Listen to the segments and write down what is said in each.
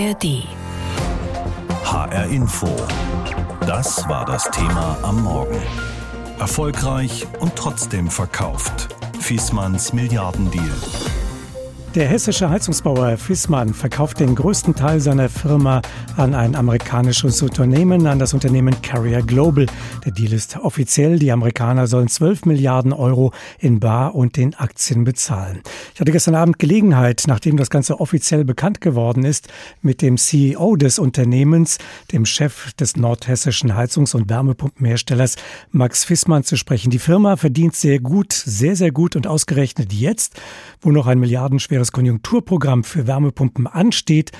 ARD. HR Info. Das war das Thema am Morgen. Erfolgreich und trotzdem verkauft. Fiesmanns Milliardendeal. Der hessische Heizungsbauer Fissmann verkauft den größten Teil seiner Firma an ein amerikanisches Unternehmen, an das Unternehmen Carrier Global. Der Deal ist offiziell. Die Amerikaner sollen 12 Milliarden Euro in Bar und den Aktien bezahlen. Ich hatte gestern Abend Gelegenheit, nachdem das Ganze offiziell bekannt geworden ist, mit dem CEO des Unternehmens, dem Chef des nordhessischen Heizungs- und Wärmepumpenherstellers Max Fissmann zu sprechen. Die Firma verdient sehr gut, sehr, sehr gut und ausgerechnet jetzt, wo noch ein milliardenschweres das Konjunkturprogramm für Wärmepumpen ansteht,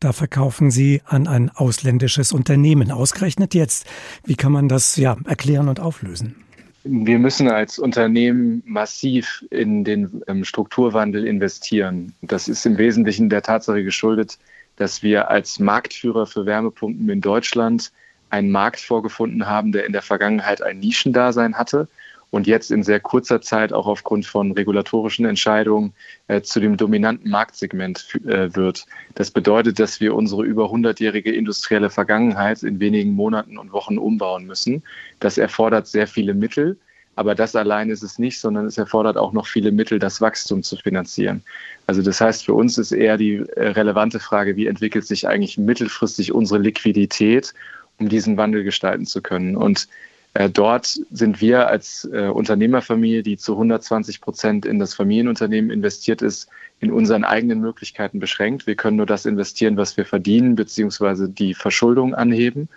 da verkaufen Sie an ein ausländisches Unternehmen. Ausgerechnet jetzt. Wie kann man das ja erklären und auflösen? Wir müssen als Unternehmen massiv in den Strukturwandel investieren. Das ist im Wesentlichen der Tatsache geschuldet, dass wir als Marktführer für Wärmepumpen in Deutschland einen Markt vorgefunden haben, der in der Vergangenheit ein Nischendasein hatte und jetzt in sehr kurzer Zeit auch aufgrund von regulatorischen Entscheidungen äh, zu dem dominanten Marktsegment äh, wird. Das bedeutet, dass wir unsere über 100-jährige industrielle Vergangenheit in wenigen Monaten und Wochen umbauen müssen. Das erfordert sehr viele Mittel. Aber das allein ist es nicht, sondern es erfordert auch noch viele Mittel, das Wachstum zu finanzieren. Also das heißt, für uns ist eher die äh, relevante Frage, wie entwickelt sich eigentlich mittelfristig unsere Liquidität, um diesen Wandel gestalten zu können. Und dort sind wir als äh, Unternehmerfamilie, die zu 120 Prozent in das Familienunternehmen investiert ist, in unseren eigenen Möglichkeiten beschränkt. Wir können nur das investieren, was wir verdienen, beziehungsweise die Verschuldung anheben.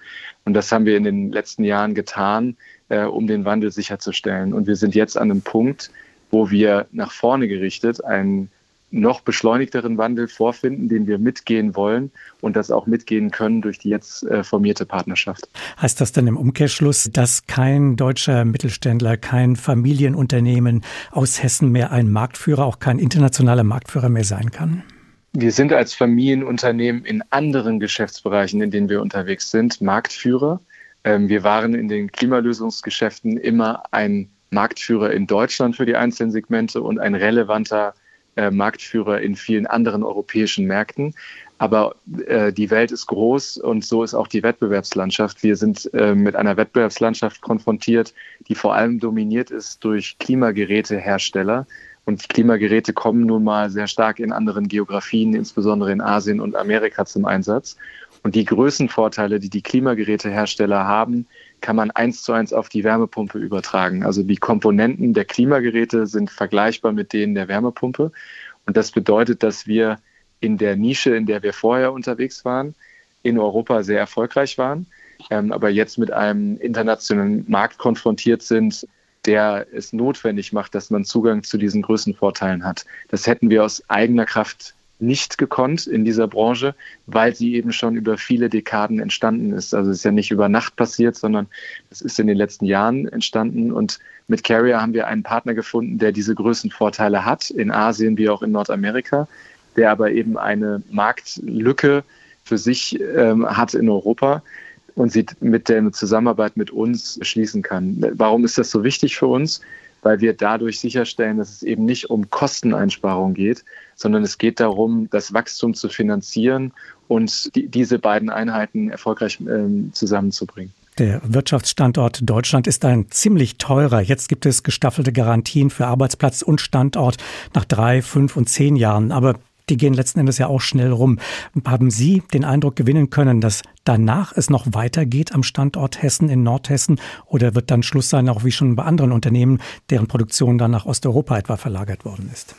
Und das haben wir in den letzten Jahren getan, äh, um den Wandel sicherzustellen. Und wir sind jetzt an einem Punkt, wo wir nach vorne gerichtet einen noch beschleunigteren Wandel vorfinden, den wir mitgehen wollen und das auch mitgehen können durch die jetzt äh, formierte Partnerschaft. Heißt das dann im Umkehrschluss, dass kein deutscher Mittelständler, kein Familienunternehmen aus Hessen mehr ein Marktführer, auch kein internationaler Marktführer mehr sein kann? Wir sind als Familienunternehmen in anderen Geschäftsbereichen, in denen wir unterwegs sind, Marktführer. Ähm, wir waren in den Klimalösungsgeschäften immer ein Marktführer in Deutschland für die einzelnen Segmente und ein relevanter äh, Marktführer in vielen anderen europäischen Märkten. Aber äh, die Welt ist groß und so ist auch die Wettbewerbslandschaft. Wir sind äh, mit einer Wettbewerbslandschaft konfrontiert, die vor allem dominiert ist durch Klimagerätehersteller. Und Klimageräte kommen nun mal sehr stark in anderen Geografien, insbesondere in Asien und Amerika zum Einsatz. Und die Größenvorteile, die die Klimagerätehersteller haben, kann man eins zu eins auf die Wärmepumpe übertragen. Also die Komponenten der Klimageräte sind vergleichbar mit denen der Wärmepumpe. Und das bedeutet, dass wir in der Nische, in der wir vorher unterwegs waren, in Europa sehr erfolgreich waren, ähm, aber jetzt mit einem internationalen Markt konfrontiert sind, der es notwendig macht, dass man Zugang zu diesen Größenvorteilen hat. Das hätten wir aus eigener Kraft nicht gekonnt in dieser Branche, weil sie eben schon über viele Dekaden entstanden ist. Also es ist ja nicht über Nacht passiert, sondern es ist in den letzten Jahren entstanden. Und mit Carrier haben wir einen Partner gefunden, der diese Größenvorteile hat, in Asien wie auch in Nordamerika, der aber eben eine Marktlücke für sich ähm, hat in Europa und sie mit der Zusammenarbeit mit uns schließen kann. Warum ist das so wichtig für uns? Weil wir dadurch sicherstellen, dass es eben nicht um Kosteneinsparung geht, sondern es geht darum, das Wachstum zu finanzieren und die, diese beiden Einheiten erfolgreich äh, zusammenzubringen. Der Wirtschaftsstandort Deutschland ist ein ziemlich teurer. Jetzt gibt es gestaffelte Garantien für Arbeitsplatz und Standort nach drei, fünf und zehn Jahren. Aber die gehen letzten Endes ja auch schnell rum. Haben Sie den Eindruck gewinnen können, dass danach es noch weitergeht am Standort Hessen in Nordhessen oder wird dann Schluss sein, auch wie schon bei anderen Unternehmen, deren Produktion dann nach Osteuropa etwa verlagert worden ist?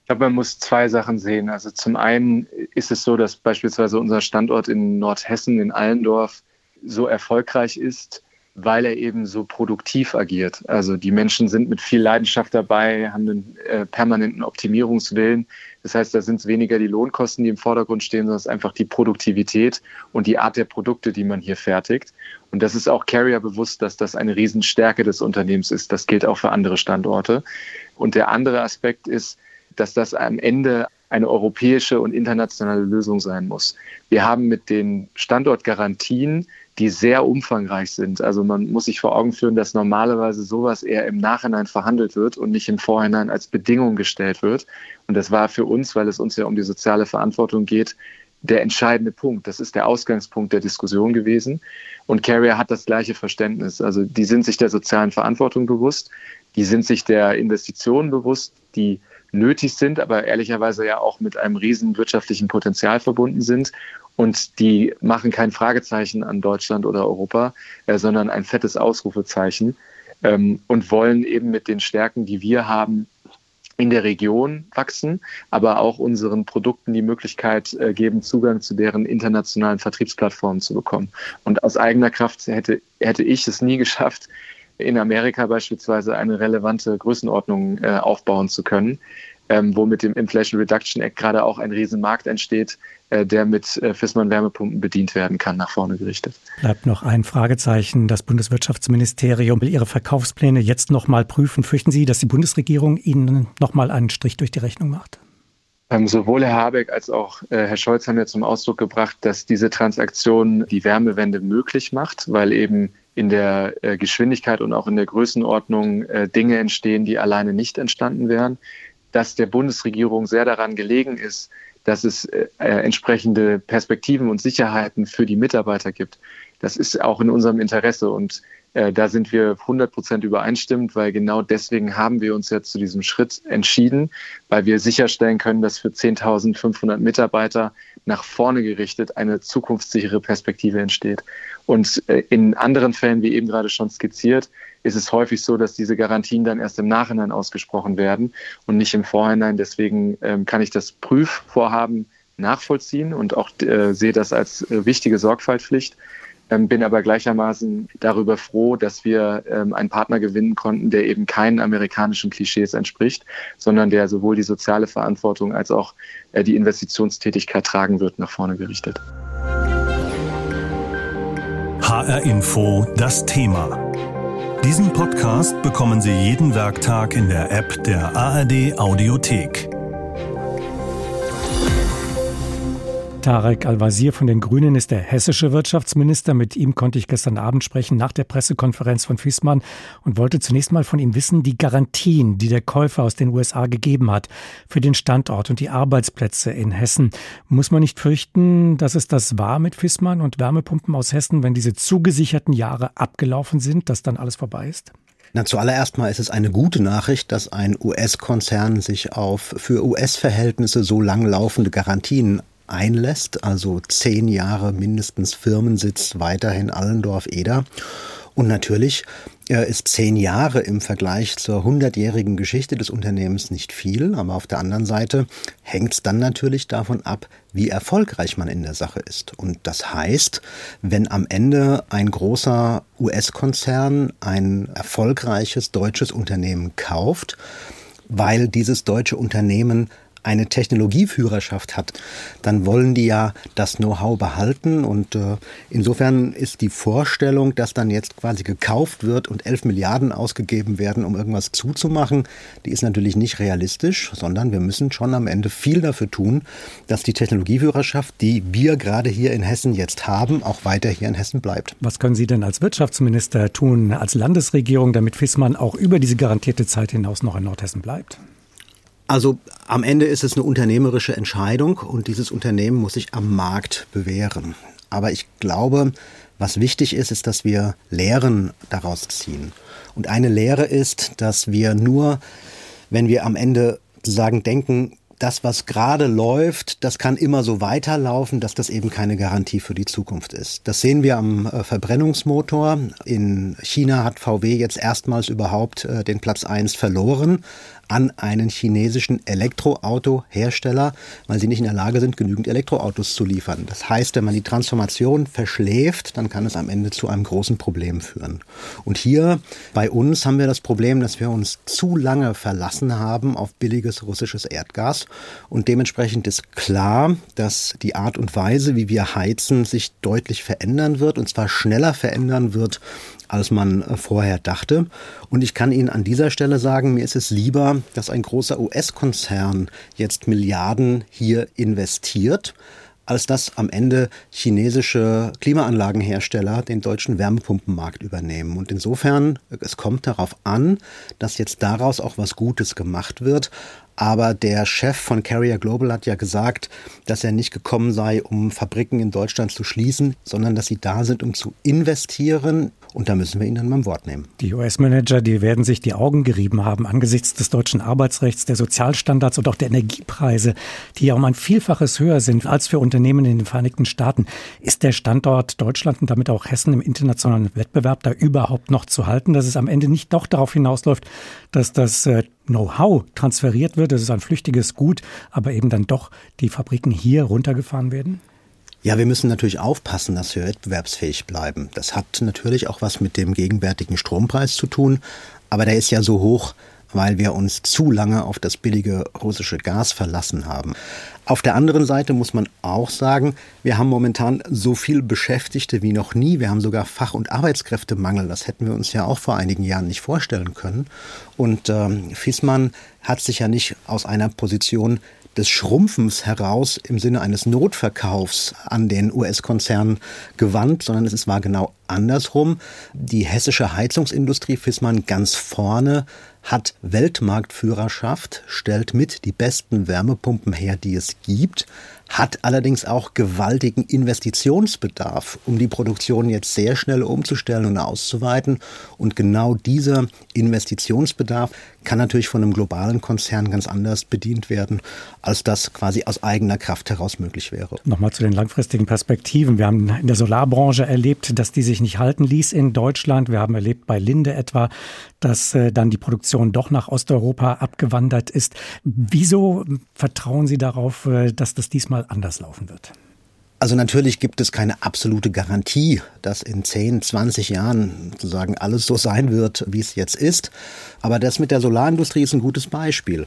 Ich glaube, man muss zwei Sachen sehen. Also zum einen ist es so, dass beispielsweise unser Standort in Nordhessen, in Allendorf, so erfolgreich ist, weil er eben so produktiv agiert. Also die Menschen sind mit viel Leidenschaft dabei, haben einen äh, permanenten Optimierungswillen. Das heißt, da sind es weniger die Lohnkosten, die im Vordergrund stehen, sondern es ist einfach die Produktivität und die Art der Produkte, die man hier fertigt. Und das ist auch Carrier bewusst, dass das eine Riesenstärke des Unternehmens ist. Das gilt auch für andere Standorte. Und der andere Aspekt ist, dass das am Ende eine europäische und internationale Lösung sein muss. Wir haben mit den Standortgarantien die sehr umfangreich sind. Also man muss sich vor Augen führen, dass normalerweise sowas eher im Nachhinein verhandelt wird und nicht im Vorhinein als Bedingung gestellt wird. Und das war für uns, weil es uns ja um die soziale Verantwortung geht, der entscheidende Punkt. Das ist der Ausgangspunkt der Diskussion gewesen. Und Carrier hat das gleiche Verständnis. Also die sind sich der sozialen Verantwortung bewusst, die sind sich der Investitionen bewusst, die nötig sind, aber ehrlicherweise ja auch mit einem riesen wirtschaftlichen Potenzial verbunden sind. Und die machen kein Fragezeichen an Deutschland oder Europa, äh, sondern ein fettes Ausrufezeichen ähm, und wollen eben mit den Stärken, die wir haben, in der Region wachsen, aber auch unseren Produkten die Möglichkeit äh, geben, Zugang zu deren internationalen Vertriebsplattformen zu bekommen. Und aus eigener Kraft hätte, hätte ich es nie geschafft, in Amerika beispielsweise eine relevante Größenordnung äh, aufbauen zu können ähm, wo mit dem Inflation Reduction Act gerade auch ein Riesenmarkt entsteht, äh, der mit äh, Fissmann Wärmepumpen bedient werden kann, nach vorne gerichtet. Bleibt noch ein Fragezeichen. Das Bundeswirtschaftsministerium will Ihre Verkaufspläne jetzt noch mal prüfen. Fürchten Sie, dass die Bundesregierung Ihnen noch mal einen Strich durch die Rechnung macht? Ähm, sowohl Herr Habeck als auch äh, Herr Scholz haben ja zum Ausdruck gebracht, dass diese Transaktion die Wärmewende möglich macht, weil eben in der äh, Geschwindigkeit und auch in der Größenordnung äh, Dinge entstehen, die alleine nicht entstanden wären dass der Bundesregierung sehr daran gelegen ist, dass es äh, entsprechende Perspektiven und Sicherheiten für die Mitarbeiter gibt. Das ist auch in unserem Interesse und äh, da sind wir 100 Prozent übereinstimmend, weil genau deswegen haben wir uns jetzt zu diesem Schritt entschieden, weil wir sicherstellen können, dass für 10.500 Mitarbeiter nach vorne gerichtet eine zukunftssichere Perspektive entsteht. Und äh, in anderen Fällen, wie eben gerade schon skizziert, ist es häufig so, dass diese Garantien dann erst im Nachhinein ausgesprochen werden und nicht im Vorhinein. Deswegen ähm, kann ich das Prüfvorhaben nachvollziehen und auch äh, sehe das als äh, wichtige Sorgfaltspflicht. Ähm, bin aber gleichermaßen darüber froh, dass wir ähm, einen Partner gewinnen konnten, der eben keinen amerikanischen Klischees entspricht, sondern der sowohl die soziale Verantwortung als auch die Investitionstätigkeit tragen wird, nach vorne gerichtet. HR Info, das Thema. Diesen Podcast bekommen Sie jeden Werktag in der App der ARD Audiothek. Tarek Al-Wazir von den Grünen ist der hessische Wirtschaftsminister. Mit ihm konnte ich gestern Abend sprechen nach der Pressekonferenz von Fiesmann und wollte zunächst mal von ihm wissen, die Garantien, die der Käufer aus den USA gegeben hat für den Standort und die Arbeitsplätze in Hessen. Muss man nicht fürchten, dass es das war mit Fiesmann und Wärmepumpen aus Hessen, wenn diese zugesicherten Jahre abgelaufen sind, dass dann alles vorbei ist? Na, zuallererst mal ist es eine gute Nachricht, dass ein US-Konzern sich auf für US-Verhältnisse so lang laufende Garantien einlässt, also zehn Jahre mindestens Firmensitz weiterhin Allendorf-Eder. Und natürlich äh, ist zehn Jahre im Vergleich zur hundertjährigen Geschichte des Unternehmens nicht viel, aber auf der anderen Seite hängt es dann natürlich davon ab, wie erfolgreich man in der Sache ist. Und das heißt, wenn am Ende ein großer US-Konzern ein erfolgreiches deutsches Unternehmen kauft, weil dieses deutsche Unternehmen eine Technologieführerschaft hat, dann wollen die ja das Know-how behalten. Und äh, insofern ist die Vorstellung, dass dann jetzt quasi gekauft wird und 11 Milliarden ausgegeben werden, um irgendwas zuzumachen, die ist natürlich nicht realistisch, sondern wir müssen schon am Ende viel dafür tun, dass die Technologieführerschaft, die wir gerade hier in Hessen jetzt haben, auch weiter hier in Hessen bleibt. Was können Sie denn als Wirtschaftsminister tun, als Landesregierung, damit Fissmann auch über diese garantierte Zeit hinaus noch in Nordhessen bleibt? Also am Ende ist es eine unternehmerische Entscheidung und dieses Unternehmen muss sich am Markt bewähren. Aber ich glaube, was wichtig ist, ist, dass wir Lehren daraus ziehen. Und eine Lehre ist, dass wir nur, wenn wir am Ende sozusagen denken, das, was gerade läuft, das kann immer so weiterlaufen, dass das eben keine Garantie für die Zukunft ist. Das sehen wir am äh, Verbrennungsmotor. In China hat VW jetzt erstmals überhaupt äh, den Platz 1 verloren an einen chinesischen Elektroautohersteller, weil sie nicht in der Lage sind, genügend Elektroautos zu liefern. Das heißt, wenn man die Transformation verschläft, dann kann es am Ende zu einem großen Problem führen. Und hier bei uns haben wir das Problem, dass wir uns zu lange verlassen haben auf billiges russisches Erdgas. Und dementsprechend ist klar, dass die Art und Weise, wie wir heizen, sich deutlich verändern wird, und zwar schneller verändern wird, als man äh, vorher dachte. Und ich kann Ihnen an dieser Stelle sagen, mir ist es lieber, dass ein großer US-Konzern jetzt Milliarden hier investiert, als dass am Ende chinesische Klimaanlagenhersteller den deutschen Wärmepumpenmarkt übernehmen. Und insofern, es kommt darauf an, dass jetzt daraus auch was Gutes gemacht wird. Aber der Chef von Carrier Global hat ja gesagt, dass er nicht gekommen sei, um Fabriken in Deutschland zu schließen, sondern dass sie da sind, um zu investieren und da müssen wir ihn dann beim Wort nehmen. Die US-Manager, die werden sich die Augen gerieben haben angesichts des deutschen Arbeitsrechts, der Sozialstandards und auch der Energiepreise, die ja um ein Vielfaches höher sind als für Unternehmen in den Vereinigten Staaten. Ist der Standort Deutschland und damit auch Hessen im internationalen Wettbewerb da überhaupt noch zu halten, dass es am Ende nicht doch darauf hinausläuft, dass das äh, Know-how transferiert wird, das ist ein flüchtiges Gut, aber eben dann doch die Fabriken hier runtergefahren werden? Ja, wir müssen natürlich aufpassen, dass wir wettbewerbsfähig bleiben. Das hat natürlich auch was mit dem gegenwärtigen Strompreis zu tun, aber der ist ja so hoch, weil wir uns zu lange auf das billige russische Gas verlassen haben. Auf der anderen Seite muss man auch sagen, wir haben momentan so viel Beschäftigte wie noch nie. Wir haben sogar Fach- und Arbeitskräftemangel. Das hätten wir uns ja auch vor einigen Jahren nicht vorstellen können. Und ähm, Fiesmann hat sich ja nicht aus einer Position des Schrumpfens heraus im Sinne eines Notverkaufs an den US-Konzern gewandt, sondern es war genau andersrum. Die hessische Heizungsindustrie Fissmann ganz vorne hat Weltmarktführerschaft, stellt mit die besten Wärmepumpen her, die es gibt, hat allerdings auch gewaltigen Investitionsbedarf, um die Produktion jetzt sehr schnell umzustellen und auszuweiten. Und genau dieser Investitionsbedarf kann natürlich von einem globalen Konzern ganz anders bedient werden, als das quasi aus eigener Kraft heraus möglich wäre. Nochmal zu den langfristigen Perspektiven. Wir haben in der Solarbranche erlebt, dass die sich nicht halten ließ in Deutschland. Wir haben erlebt bei Linde etwa, dass äh, dann die Produktion doch nach Osteuropa abgewandert ist. Wieso vertrauen Sie darauf, äh, dass das diesmal anders laufen wird? Also natürlich gibt es keine absolute Garantie, dass in 10, 20 Jahren sozusagen alles so sein wird, wie es jetzt ist. Aber das mit der Solarindustrie ist ein gutes Beispiel.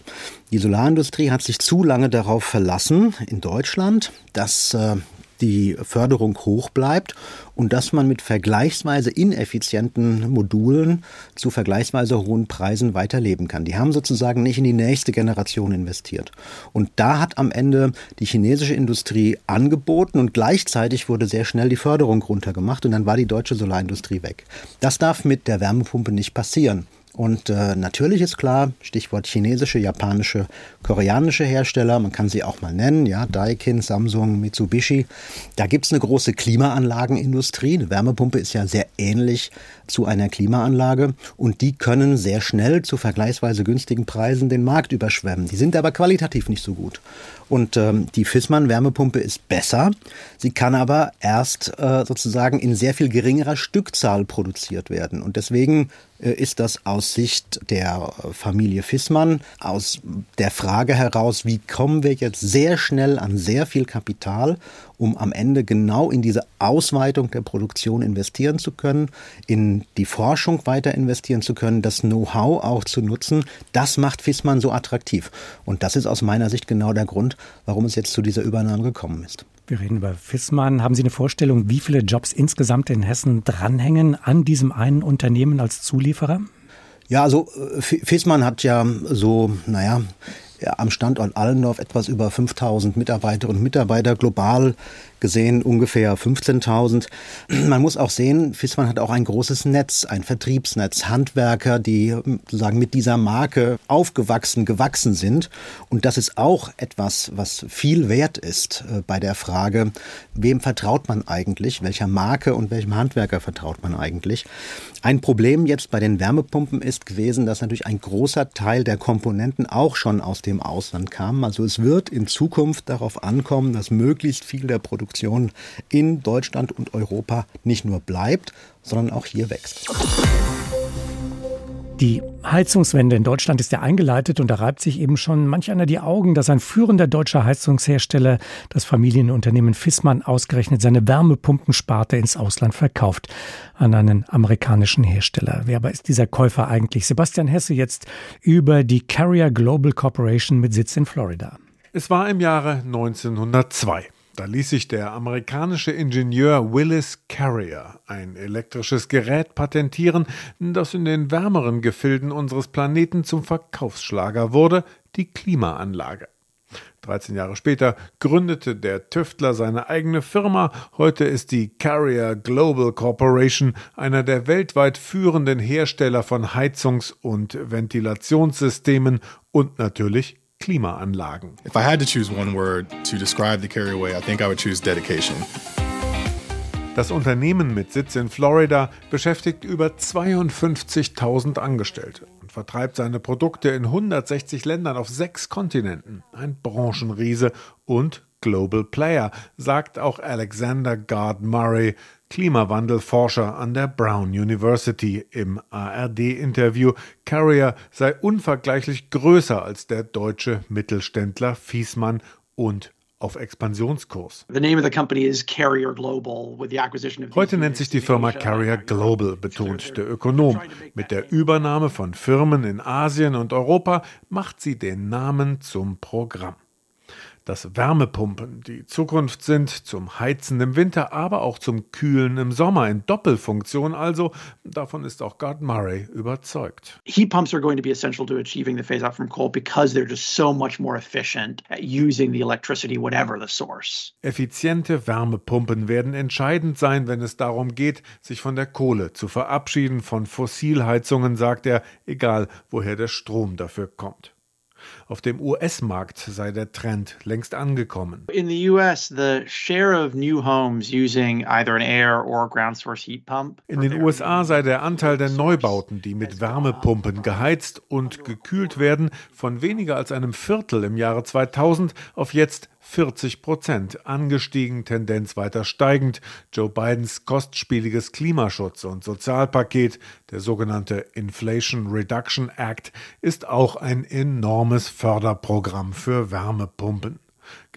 Die Solarindustrie hat sich zu lange darauf verlassen in Deutschland, dass äh, die Förderung hoch bleibt und dass man mit vergleichsweise ineffizienten Modulen zu vergleichsweise hohen Preisen weiterleben kann. Die haben sozusagen nicht in die nächste Generation investiert. Und da hat am Ende die chinesische Industrie angeboten und gleichzeitig wurde sehr schnell die Förderung runtergemacht und dann war die deutsche Solarindustrie weg. Das darf mit der Wärmepumpe nicht passieren. Und äh, natürlich ist klar, Stichwort chinesische, japanische, koreanische Hersteller, man kann sie auch mal nennen, ja, Daikin, Samsung, Mitsubishi. Da gibt es eine große Klimaanlagenindustrie. Eine Wärmepumpe ist ja sehr ähnlich zu einer Klimaanlage und die können sehr schnell zu vergleichsweise günstigen Preisen den Markt überschwemmen. Die sind aber qualitativ nicht so gut. Und ähm, die Fissmann Wärmepumpe ist besser. Sie kann aber erst äh, sozusagen in sehr viel geringerer Stückzahl produziert werden. Und deswegen äh, ist das aus Sicht der Familie Fissmann, aus der Frage heraus, wie kommen wir jetzt sehr schnell an sehr viel Kapital, um am Ende genau in diese Ausweitung der Produktion investieren zu können, in die Forschung weiter investieren zu können, das Know-how auch zu nutzen. Das macht Fissmann so attraktiv. Und das ist aus meiner Sicht genau der Grund, warum es jetzt zu dieser Übernahme gekommen ist. Wir reden über Fissmann. Haben Sie eine Vorstellung, wie viele Jobs insgesamt in Hessen dranhängen an diesem einen Unternehmen als Zulieferer? Ja, also äh, Fissmann hat ja so, naja, ja, am Standort Allendorf etwas über 5000 Mitarbeiterinnen und Mitarbeiter, global gesehen ungefähr 15.000. Man muss auch sehen, Fissmann hat auch ein großes Netz, ein Vertriebsnetz, Handwerker, die sozusagen mit dieser Marke aufgewachsen, gewachsen sind. Und das ist auch etwas, was viel wert ist äh, bei der Frage, wem vertraut man eigentlich, welcher Marke und welchem Handwerker vertraut man eigentlich. Ein Problem jetzt bei den Wärmepumpen ist gewesen, dass natürlich ein großer Teil der Komponenten auch schon aus dem Ausland kam. Also es wird in Zukunft darauf ankommen, dass möglichst viel der Produktion in Deutschland und Europa nicht nur bleibt, sondern auch hier wächst. Die Heizungswende in Deutschland ist ja eingeleitet und da reibt sich eben schon manch einer die Augen, dass ein führender deutscher Heizungshersteller, das Familienunternehmen Fissmann, ausgerechnet seine Wärmepumpensparte ins Ausland verkauft an einen amerikanischen Hersteller. Wer aber ist dieser Käufer eigentlich? Sebastian Hesse jetzt über die Carrier Global Corporation mit Sitz in Florida. Es war im Jahre 1902. Da ließ sich der amerikanische Ingenieur Willis Carrier ein elektrisches Gerät patentieren, das in den wärmeren Gefilden unseres Planeten zum Verkaufsschlager wurde, die Klimaanlage. 13 Jahre später gründete der Tüftler seine eigene Firma. Heute ist die Carrier Global Corporation einer der weltweit führenden Hersteller von Heizungs- und Ventilationssystemen und natürlich Klimaanlagen. If I had to choose one word to describe the Carrier I think I would choose dedication. Das Unternehmen mit Sitz in Florida beschäftigt über 52.000 Angestellte und vertreibt seine Produkte in 160 Ländern auf sechs Kontinenten. Ein Branchenriese und Global Player, sagt auch Alexander Gard Murray, Klimawandelforscher an der Brown University im ARD-Interview. Carrier sei unvergleichlich größer als der deutsche Mittelständler Fiesmann und auf Expansionskurs. Heute nennt sich die Firma Carrier Global, betont der Ökonom. Mit der Übernahme von Firmen in Asien und Europa macht sie den Namen zum Programm dass Wärmepumpen die Zukunft sind, zum Heizen im Winter, aber auch zum Kühlen im Sommer in Doppelfunktion also. Davon ist auch Gard Murray überzeugt. Heat pumps are going to be essential to achieving the phase out from coal because they're just so much more efficient at using the electricity whatever the source. Effiziente Wärmepumpen werden entscheidend sein, wenn es darum geht, sich von der Kohle zu verabschieden, von Fossilheizungen, sagt er, egal woher der Strom dafür kommt. Auf dem US-Markt sei der Trend längst angekommen. In the US, the share of new homes using either an air or ground source heat pump. In den USA sei der Anteil der Neubauten, die mit Wärmepumpen geheizt und gekühlt werden, von weniger als einem Viertel im Jahre 2000 auf jetzt 40 Prozent, angestiegen, Tendenz weiter steigend. Joe Bidens kostspieliges Klimaschutz- und Sozialpaket, der sogenannte Inflation Reduction Act, ist auch ein enormes Förderprogramm für Wärmepumpen.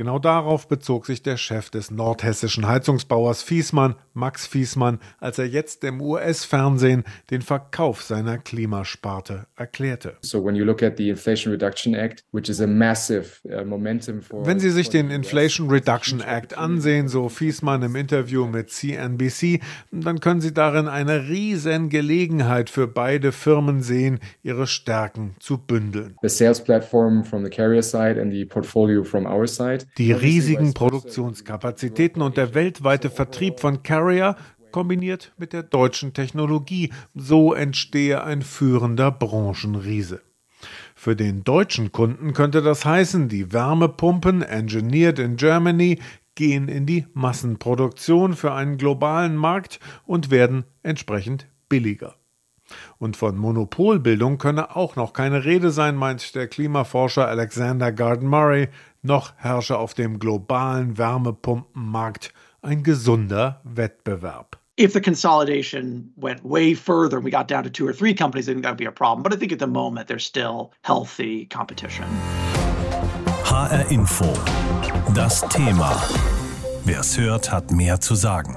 Genau darauf bezog sich der Chef des nordhessischen Heizungsbauers Fiesmann, Max Fiesmann, als er jetzt im US-Fernsehen den Verkauf seiner Klimasparte erklärte. So when you look at the Inflation Reduction Act, which is a massive uh, momentum for Wenn Sie sich den Inflation Reduction Act ansehen, so Fiesmann im Interview mit CNBC, dann können Sie darin eine riesen Gelegenheit für beide Firmen sehen, ihre Stärken zu bündeln. The sales platform from the carrier side and the portfolio from our side die riesigen Produktionskapazitäten und der weltweite Vertrieb von Carrier kombiniert mit der deutschen Technologie, so entstehe ein führender Branchenriese. Für den deutschen Kunden könnte das heißen, die Wärmepumpen engineered in Germany gehen in die Massenproduktion für einen globalen Markt und werden entsprechend billiger. Und von Monopolbildung könne auch noch keine Rede sein, meint der Klimaforscher Alexander Garden Murray, noch herrsche auf dem globalen Wärmepumpenmarkt ein gesunder Wettbewerb. If the consolidation went way further and we got down to two or three companies, I think that would be a problem. But I think at the moment there's still healthy competition. HR Info. Das Thema. Wer es hört, hat mehr zu sagen.